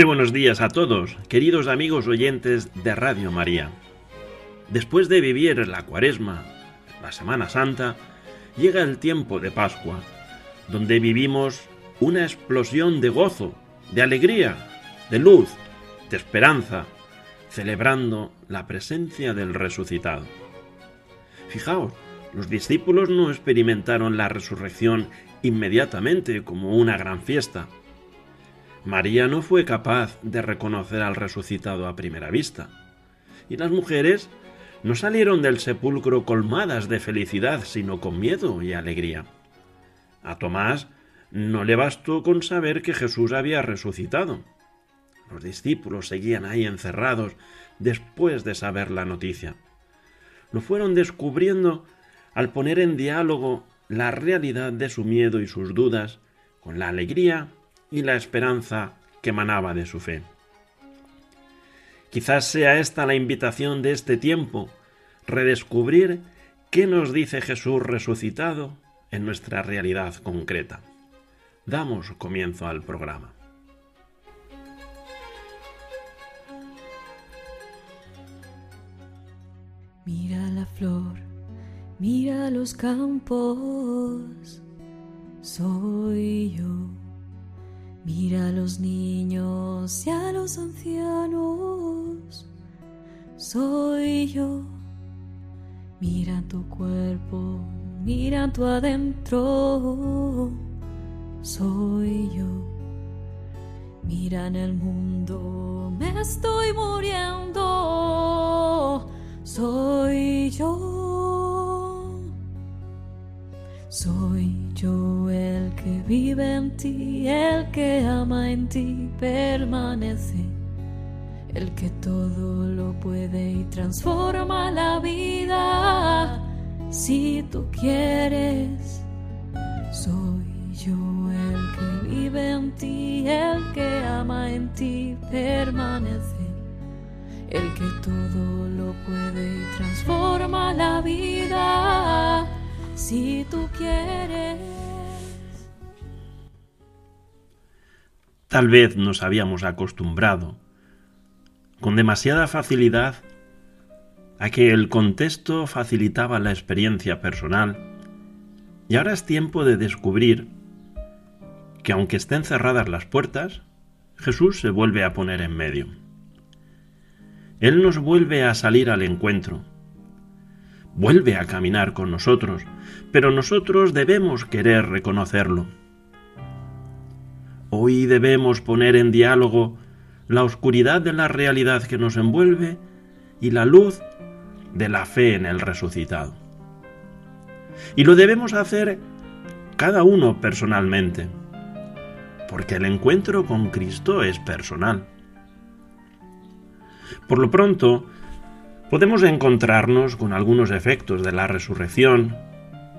Muy buenos días a todos, queridos amigos oyentes de Radio María. Después de vivir la cuaresma, la Semana Santa, llega el tiempo de Pascua, donde vivimos una explosión de gozo, de alegría, de luz, de esperanza, celebrando la presencia del resucitado. Fijaos, los discípulos no experimentaron la resurrección inmediatamente como una gran fiesta, María no fue capaz de reconocer al resucitado a primera vista. Y las mujeres no salieron del sepulcro colmadas de felicidad, sino con miedo y alegría. A Tomás no le bastó con saber que Jesús había resucitado. Los discípulos seguían ahí encerrados después de saber la noticia. Lo fueron descubriendo al poner en diálogo la realidad de su miedo y sus dudas con la alegría y la esperanza que emanaba de su fe. Quizás sea esta la invitación de este tiempo, redescubrir qué nos dice Jesús resucitado en nuestra realidad concreta. Damos comienzo al programa. Mira la flor, mira los campos, soy yo Mira a los niños y a los ancianos, soy yo. Mira tu cuerpo, mira tu adentro, soy yo. Mira en el mundo, me estoy muriendo, soy yo. Soy yo el que vive en ti, el que ama en ti, permanece. El que todo lo puede y transforma la vida. Si tú quieres, soy yo el que vive en ti, el que ama en ti, permanece. El que todo lo puede y transforma la vida si tú quieres. Tal vez nos habíamos acostumbrado con demasiada facilidad a que el contexto facilitaba la experiencia personal y ahora es tiempo de descubrir que aunque estén cerradas las puertas, Jesús se vuelve a poner en medio. Él nos vuelve a salir al encuentro, vuelve a caminar con nosotros, pero nosotros debemos querer reconocerlo. Hoy debemos poner en diálogo la oscuridad de la realidad que nos envuelve y la luz de la fe en el resucitado. Y lo debemos hacer cada uno personalmente, porque el encuentro con Cristo es personal. Por lo pronto, podemos encontrarnos con algunos efectos de la resurrección,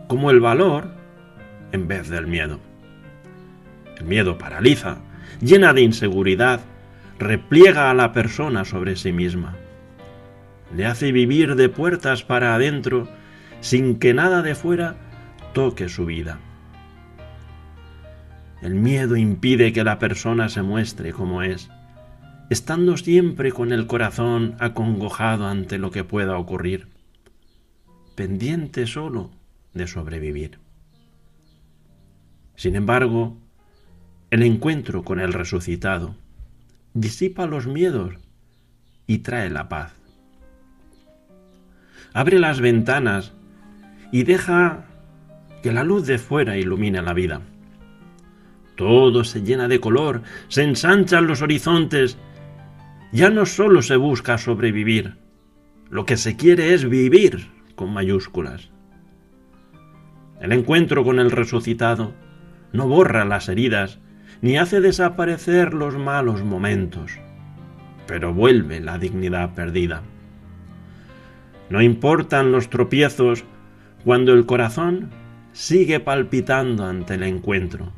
como el valor en vez del miedo. El miedo paraliza, llena de inseguridad, repliega a la persona sobre sí misma. Le hace vivir de puertas para adentro sin que nada de fuera toque su vida. El miedo impide que la persona se muestre como es estando siempre con el corazón acongojado ante lo que pueda ocurrir, pendiente solo de sobrevivir. Sin embargo, el encuentro con el resucitado disipa los miedos y trae la paz. Abre las ventanas y deja que la luz de fuera ilumine la vida. Todo se llena de color, se ensanchan los horizontes. Ya no solo se busca sobrevivir, lo que se quiere es vivir con mayúsculas. El encuentro con el resucitado no borra las heridas ni hace desaparecer los malos momentos, pero vuelve la dignidad perdida. No importan los tropiezos cuando el corazón sigue palpitando ante el encuentro,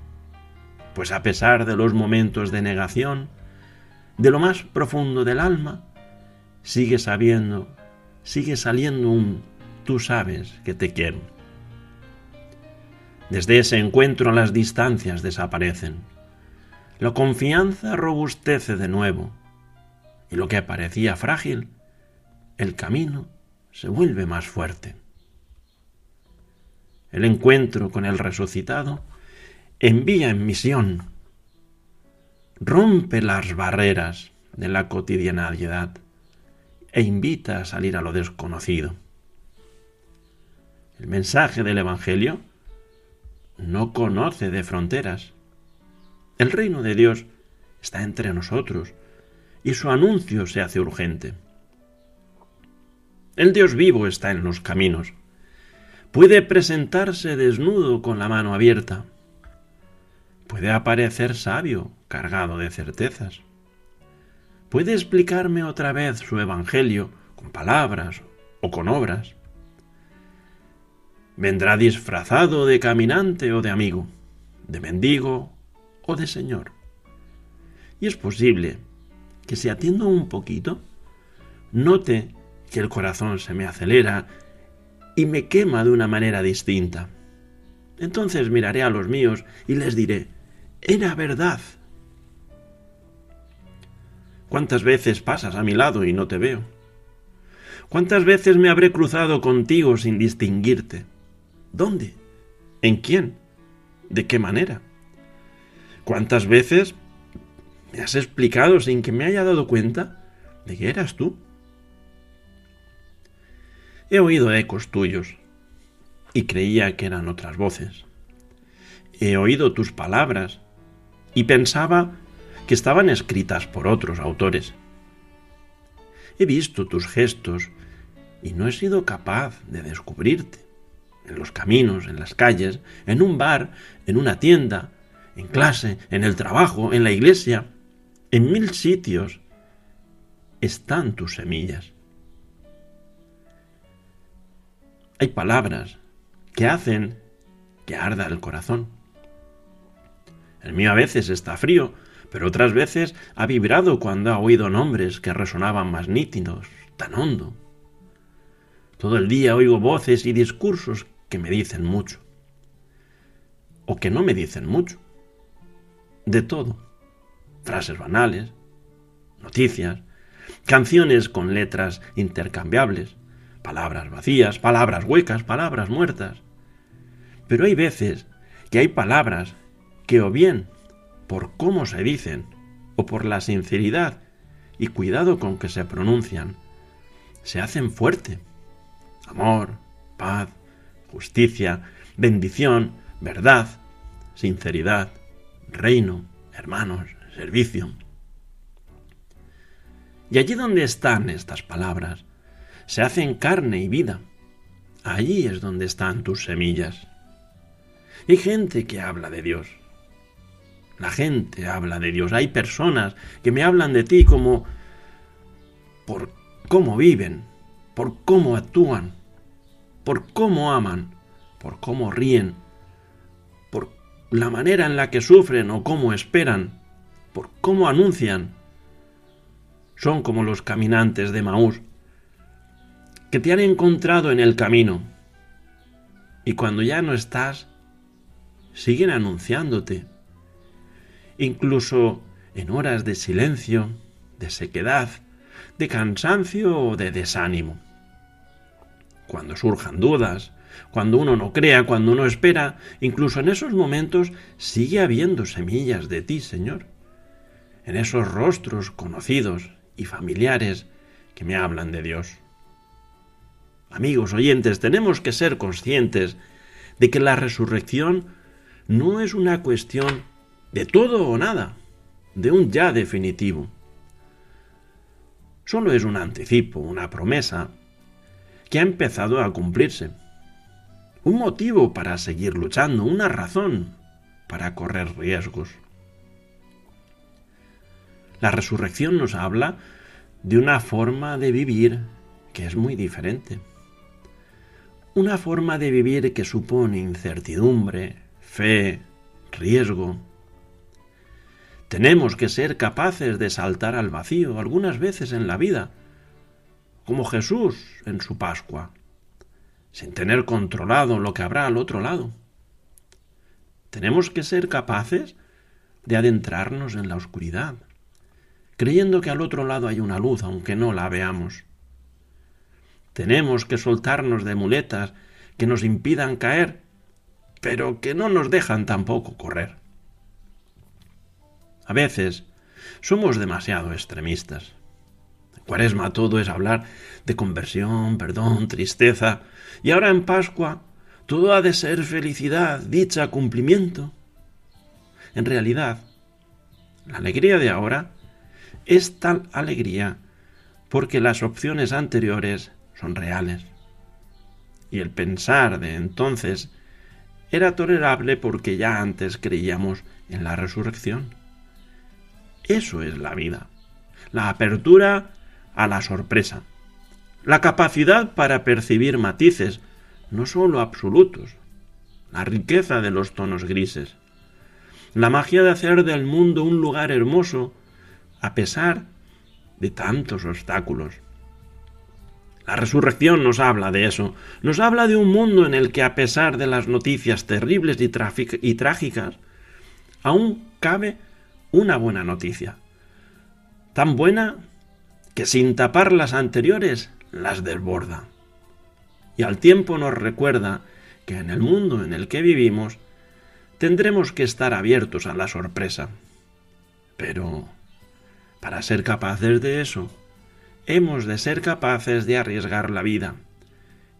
pues a pesar de los momentos de negación, de lo más profundo del alma, sigue sabiendo, sigue saliendo un tú sabes que te quiero. Desde ese encuentro las distancias desaparecen. La confianza robustece de nuevo y lo que parecía frágil, el camino se vuelve más fuerte. El encuentro con el resucitado envía en misión, rompe las barreras de la cotidianidad e invita a salir a lo desconocido. El mensaje del Evangelio no conoce de fronteras. El reino de Dios está entre nosotros y su anuncio se hace urgente. El Dios vivo está en los caminos. Puede presentarse desnudo con la mano abierta. Puede aparecer sabio, cargado de certezas. Puede explicarme otra vez su Evangelio con palabras o con obras. Vendrá disfrazado de caminante o de amigo, de mendigo o de señor. Y es posible que si atiendo un poquito, note que el corazón se me acelera y me quema de una manera distinta. Entonces miraré a los míos y les diré, era verdad. ¿Cuántas veces pasas a mi lado y no te veo? ¿Cuántas veces me habré cruzado contigo sin distinguirte? ¿Dónde? ¿En quién? ¿De qué manera? ¿Cuántas veces me has explicado sin que me haya dado cuenta de que eras tú? He oído ecos tuyos y creía que eran otras voces. He oído tus palabras y pensaba que estaban escritas por otros autores. He visto tus gestos y no he sido capaz de descubrirte en los caminos, en las calles, en un bar, en una tienda, en clase, en el trabajo, en la iglesia, en mil sitios están tus semillas. Hay palabras que hacen que arda el corazón. El mío a veces está frío, pero otras veces ha vibrado cuando ha oído nombres que resonaban más nítidos, tan hondo. Todo el día oigo voces y discursos que me dicen mucho. O que no me dicen mucho. De todo. Frases banales, noticias, canciones con letras intercambiables, palabras vacías, palabras huecas, palabras muertas. Pero hay veces que hay palabras que o bien por cómo se dicen o por la sinceridad y cuidado con que se pronuncian, se hacen fuerte. Amor, paz, justicia, bendición, verdad, sinceridad, reino, hermanos, servicio. Y allí donde están estas palabras, se hacen carne y vida. Allí es donde están tus semillas. Hay gente que habla de Dios. La gente habla de Dios. Hay personas que me hablan de ti como por cómo viven, por cómo actúan, por cómo aman, por cómo ríen, por la manera en la que sufren o cómo esperan, por cómo anuncian. Son como los caminantes de Maús, que te han encontrado en el camino y cuando ya no estás, siguen anunciándote, incluso en horas de silencio, de sequedad, de cansancio o de desánimo cuando surjan dudas, cuando uno no crea, cuando uno espera, incluso en esos momentos sigue habiendo semillas de ti, Señor. En esos rostros conocidos y familiares que me hablan de Dios. Amigos oyentes, tenemos que ser conscientes de que la resurrección no es una cuestión de todo o nada, de un ya definitivo. Solo es un anticipo, una promesa, que ha empezado a cumplirse. Un motivo para seguir luchando, una razón para correr riesgos. La resurrección nos habla de una forma de vivir que es muy diferente. Una forma de vivir que supone incertidumbre, fe, riesgo. Tenemos que ser capaces de saltar al vacío algunas veces en la vida, como Jesús en su Pascua, sin tener controlado lo que habrá al otro lado. Tenemos que ser capaces de adentrarnos en la oscuridad, creyendo que al otro lado hay una luz, aunque no la veamos. Tenemos que soltarnos de muletas que nos impidan caer, pero que no nos dejan tampoco correr. A veces somos demasiado extremistas. Cuaresma todo es hablar de conversión, perdón, tristeza, y ahora en Pascua todo ha de ser felicidad, dicha, cumplimiento. En realidad, la alegría de ahora es tal alegría porque las opciones anteriores son reales. Y el pensar de entonces era tolerable porque ya antes creíamos en la resurrección. Eso es la vida, la apertura a la sorpresa, la capacidad para percibir matices, no sólo absolutos, la riqueza de los tonos grises, la magia de hacer del mundo un lugar hermoso a pesar de tantos obstáculos. La resurrección nos habla de eso, nos habla de un mundo en el que a pesar de las noticias terribles y, y trágicas, aún cabe una buena noticia. Tan buena que sin tapar las anteriores las desborda. Y al tiempo nos recuerda que en el mundo en el que vivimos tendremos que estar abiertos a la sorpresa. Pero, para ser capaces de eso, hemos de ser capaces de arriesgar la vida,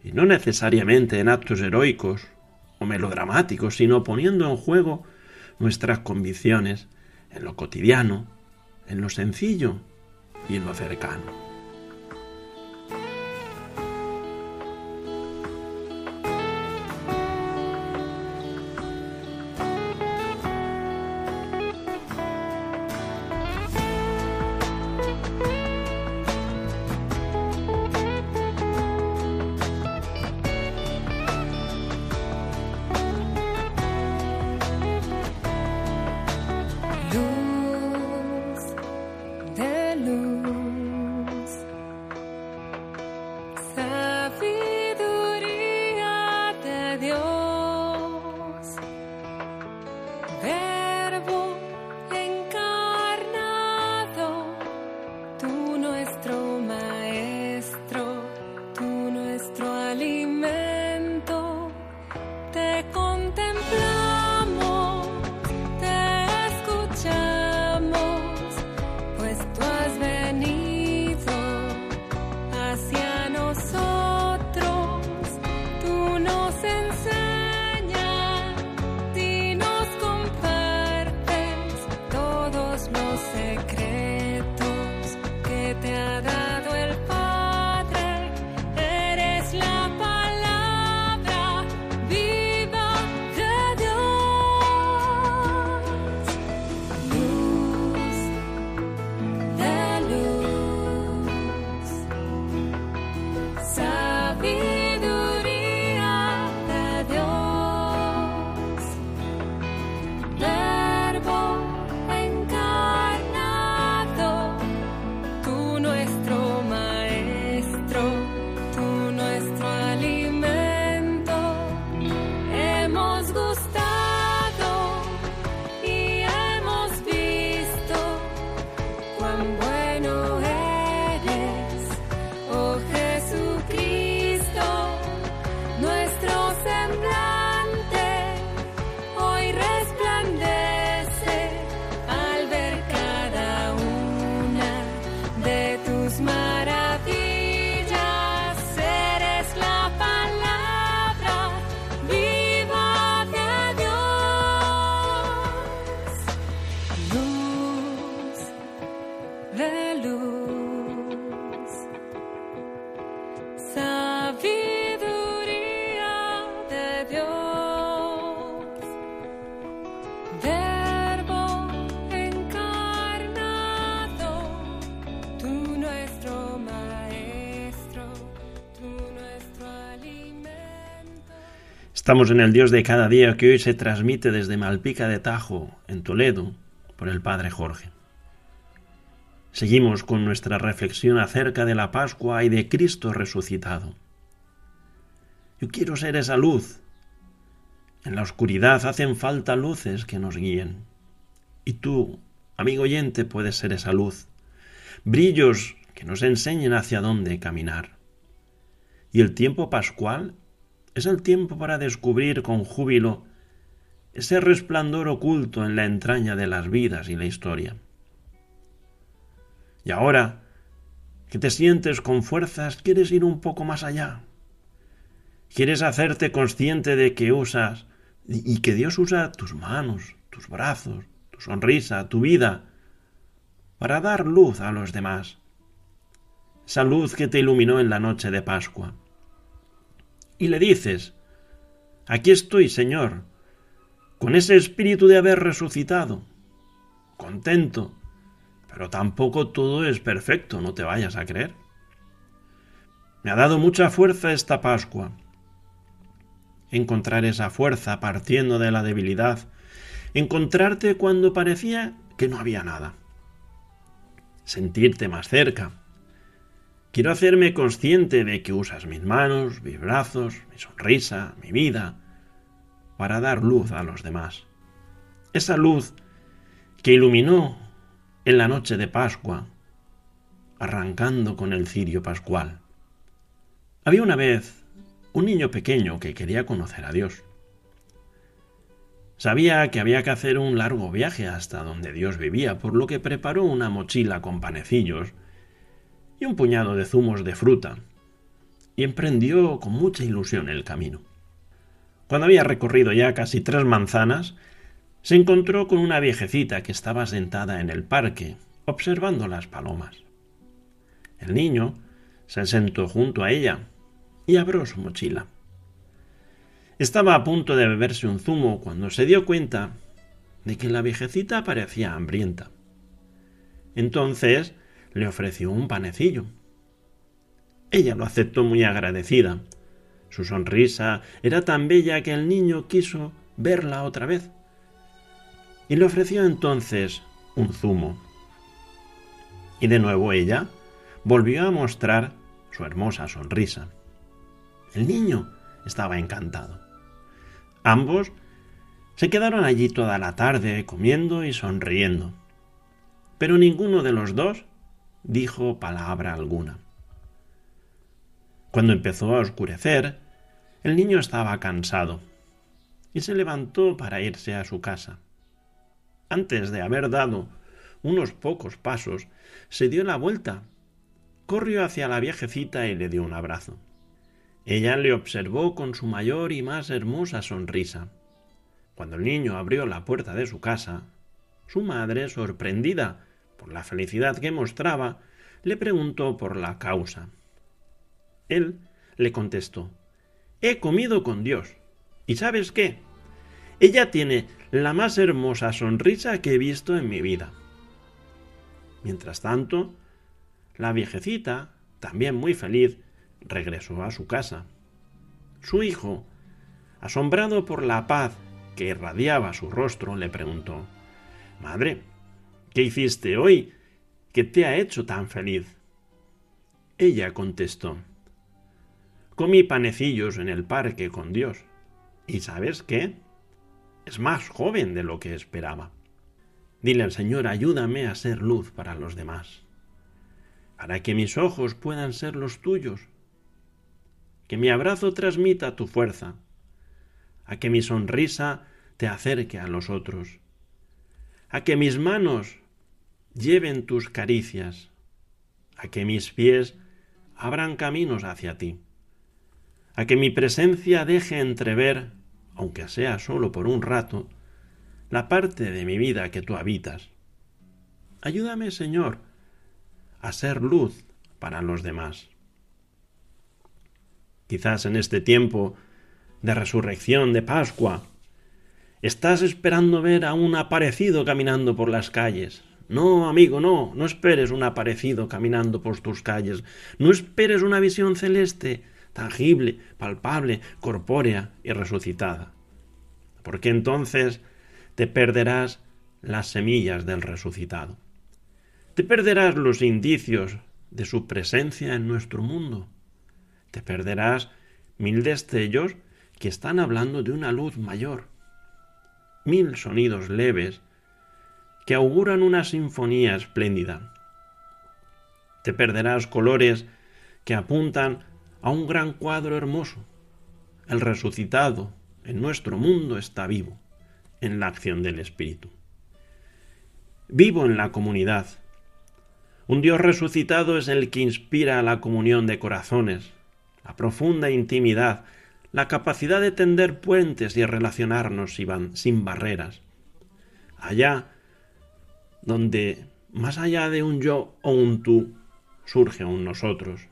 y no necesariamente en actos heroicos o melodramáticos, sino poniendo en juego nuestras convicciones en lo cotidiano, en lo sencillo y en lo cercano. Estamos en el Dios de cada día que hoy se transmite desde Malpica de Tajo, en Toledo, por el Padre Jorge. Seguimos con nuestra reflexión acerca de la Pascua y de Cristo resucitado. Yo quiero ser esa luz. En la oscuridad hacen falta luces que nos guíen. Y tú, amigo oyente, puedes ser esa luz. Brillos que nos enseñen hacia dónde caminar. Y el tiempo pascual es el tiempo para descubrir con júbilo ese resplandor oculto en la entraña de las vidas y la historia. Y ahora que te sientes con fuerzas, quieres ir un poco más allá. Quieres hacerte consciente de que usas y que Dios usa tus manos, tus brazos, tu sonrisa, tu vida, para dar luz a los demás. Esa luz que te iluminó en la noche de Pascua y le dices, aquí estoy, Señor, con ese espíritu de haber resucitado, contento, pero tampoco todo es perfecto, no te vayas a creer. Me ha dado mucha fuerza esta Pascua. Encontrar esa fuerza partiendo de la debilidad, encontrarte cuando parecía que no había nada, sentirte más cerca, Quiero hacerme consciente de que usas mis manos, mis brazos, mi sonrisa, mi vida, para dar luz a los demás. Esa luz que iluminó en la noche de Pascua, arrancando con el cirio pascual. Había una vez un niño pequeño que quería conocer a Dios. Sabía que había que hacer un largo viaje hasta donde Dios vivía, por lo que preparó una mochila con panecillos un puñado de zumos de fruta, y emprendió con mucha ilusión el camino. Cuando había recorrido ya casi tres manzanas, se encontró con una viejecita que estaba sentada en el parque, observando las palomas. El niño se sentó junto a ella y abrió su mochila. Estaba a punto de beberse un zumo cuando se dio cuenta de que la viejecita parecía hambrienta. Entonces le ofreció un panecillo. Ella lo aceptó muy agradecida. Su sonrisa era tan bella que el niño quiso verla otra vez. Y le ofreció entonces un zumo. Y de nuevo ella volvió a mostrar su hermosa sonrisa. El niño estaba encantado. Ambos se quedaron allí toda la tarde comiendo y sonriendo. Pero ninguno de los dos dijo palabra alguna. Cuando empezó a oscurecer, el niño estaba cansado y se levantó para irse a su casa. Antes de haber dado unos pocos pasos, se dio la vuelta, corrió hacia la viejecita y le dio un abrazo. Ella le observó con su mayor y más hermosa sonrisa. Cuando el niño abrió la puerta de su casa, su madre, sorprendida, por la felicidad que mostraba, le preguntó por la causa. Él le contestó He comido con Dios. ¿Y sabes qué? Ella tiene la más hermosa sonrisa que he visto en mi vida. Mientras tanto, la viejecita, también muy feliz, regresó a su casa. Su hijo, asombrado por la paz que irradiaba su rostro, le preguntó Madre, ¿Qué hiciste hoy que te ha hecho tan feliz? Ella contestó, Comí panecillos en el parque con Dios. ¿Y sabes qué? Es más joven de lo que esperaba. Dile al Señor, ayúdame a ser luz para los demás, para que mis ojos puedan ser los tuyos, que mi abrazo transmita tu fuerza, a que mi sonrisa te acerque a los otros, a que mis manos lleven tus caricias, a que mis pies abran caminos hacia ti, a que mi presencia deje entrever, aunque sea solo por un rato, la parte de mi vida que tú habitas. Ayúdame, Señor, a ser luz para los demás. Quizás en este tiempo de resurrección, de Pascua, estás esperando ver a un aparecido caminando por las calles, no, amigo, no, no esperes un aparecido caminando por tus calles, no esperes una visión celeste tangible, palpable, corpórea y resucitada. Porque entonces te perderás las semillas del resucitado. Te perderás los indicios de su presencia en nuestro mundo. Te perderás mil destellos que están hablando de una luz mayor. Mil sonidos leves que auguran una sinfonía espléndida. Te perderás colores que apuntan a un gran cuadro hermoso. El resucitado en nuestro mundo está vivo en la acción del Espíritu. Vivo en la comunidad. Un Dios resucitado es el que inspira la comunión de corazones, la profunda intimidad, la capacidad de tender puentes y relacionarnos sin barreras. Allá donde, más allá de un yo o un tú, surge un nosotros.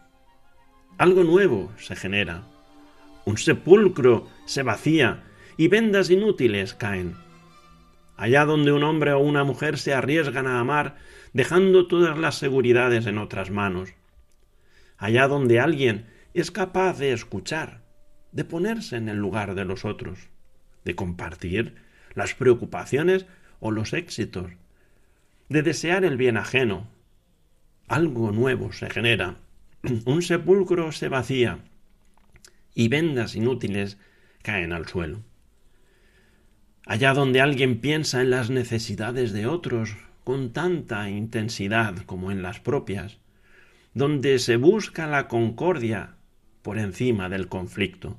Algo nuevo se genera. Un sepulcro se vacía y vendas inútiles caen. Allá donde un hombre o una mujer se arriesgan a amar, dejando todas las seguridades en otras manos. Allá donde alguien es capaz de escuchar, de ponerse en el lugar de los otros, de compartir las preocupaciones o los éxitos, de desear el bien ajeno. Algo nuevo se genera, un sepulcro se vacía y vendas inútiles caen al suelo. Allá donde alguien piensa en las necesidades de otros con tanta intensidad como en las propias, donde se busca la concordia por encima del conflicto,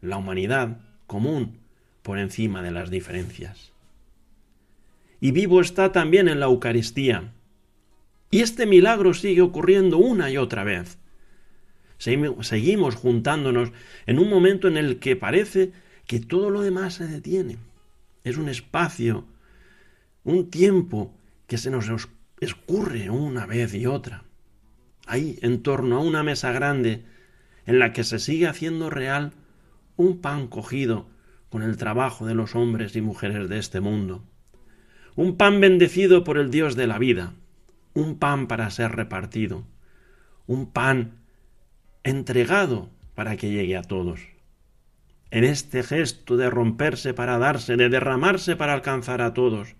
la humanidad común por encima de las diferencias. Y vivo está también en la Eucaristía. Y este milagro sigue ocurriendo una y otra vez. Seguimos juntándonos en un momento en el que parece que todo lo demás se detiene. Es un espacio, un tiempo que se nos escurre una vez y otra. Ahí, en torno a una mesa grande, en la que se sigue haciendo real un pan cogido con el trabajo de los hombres y mujeres de este mundo. Un pan bendecido por el Dios de la vida, un pan para ser repartido, un pan entregado para que llegue a todos. En este gesto de romperse para darse, de derramarse para alcanzar a todos,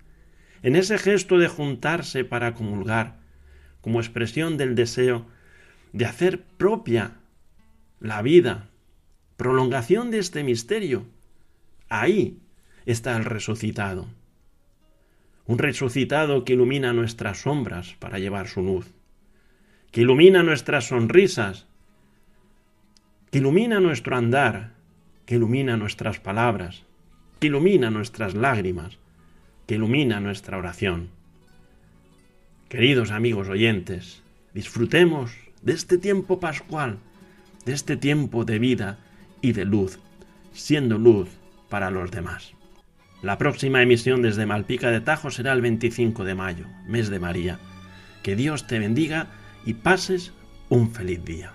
en ese gesto de juntarse para comulgar, como expresión del deseo de hacer propia la vida, prolongación de este misterio. Ahí está el resucitado. Un resucitado que ilumina nuestras sombras para llevar su luz, que ilumina nuestras sonrisas, que ilumina nuestro andar, que ilumina nuestras palabras, que ilumina nuestras lágrimas, que ilumina nuestra oración. Queridos amigos oyentes, disfrutemos de este tiempo pascual de este tiempo de vida y de luz, siendo luz para los demás. La próxima emisión desde Malpica de Tajo será el 25 de mayo, mes de María. Que Dios te bendiga y pases un feliz día.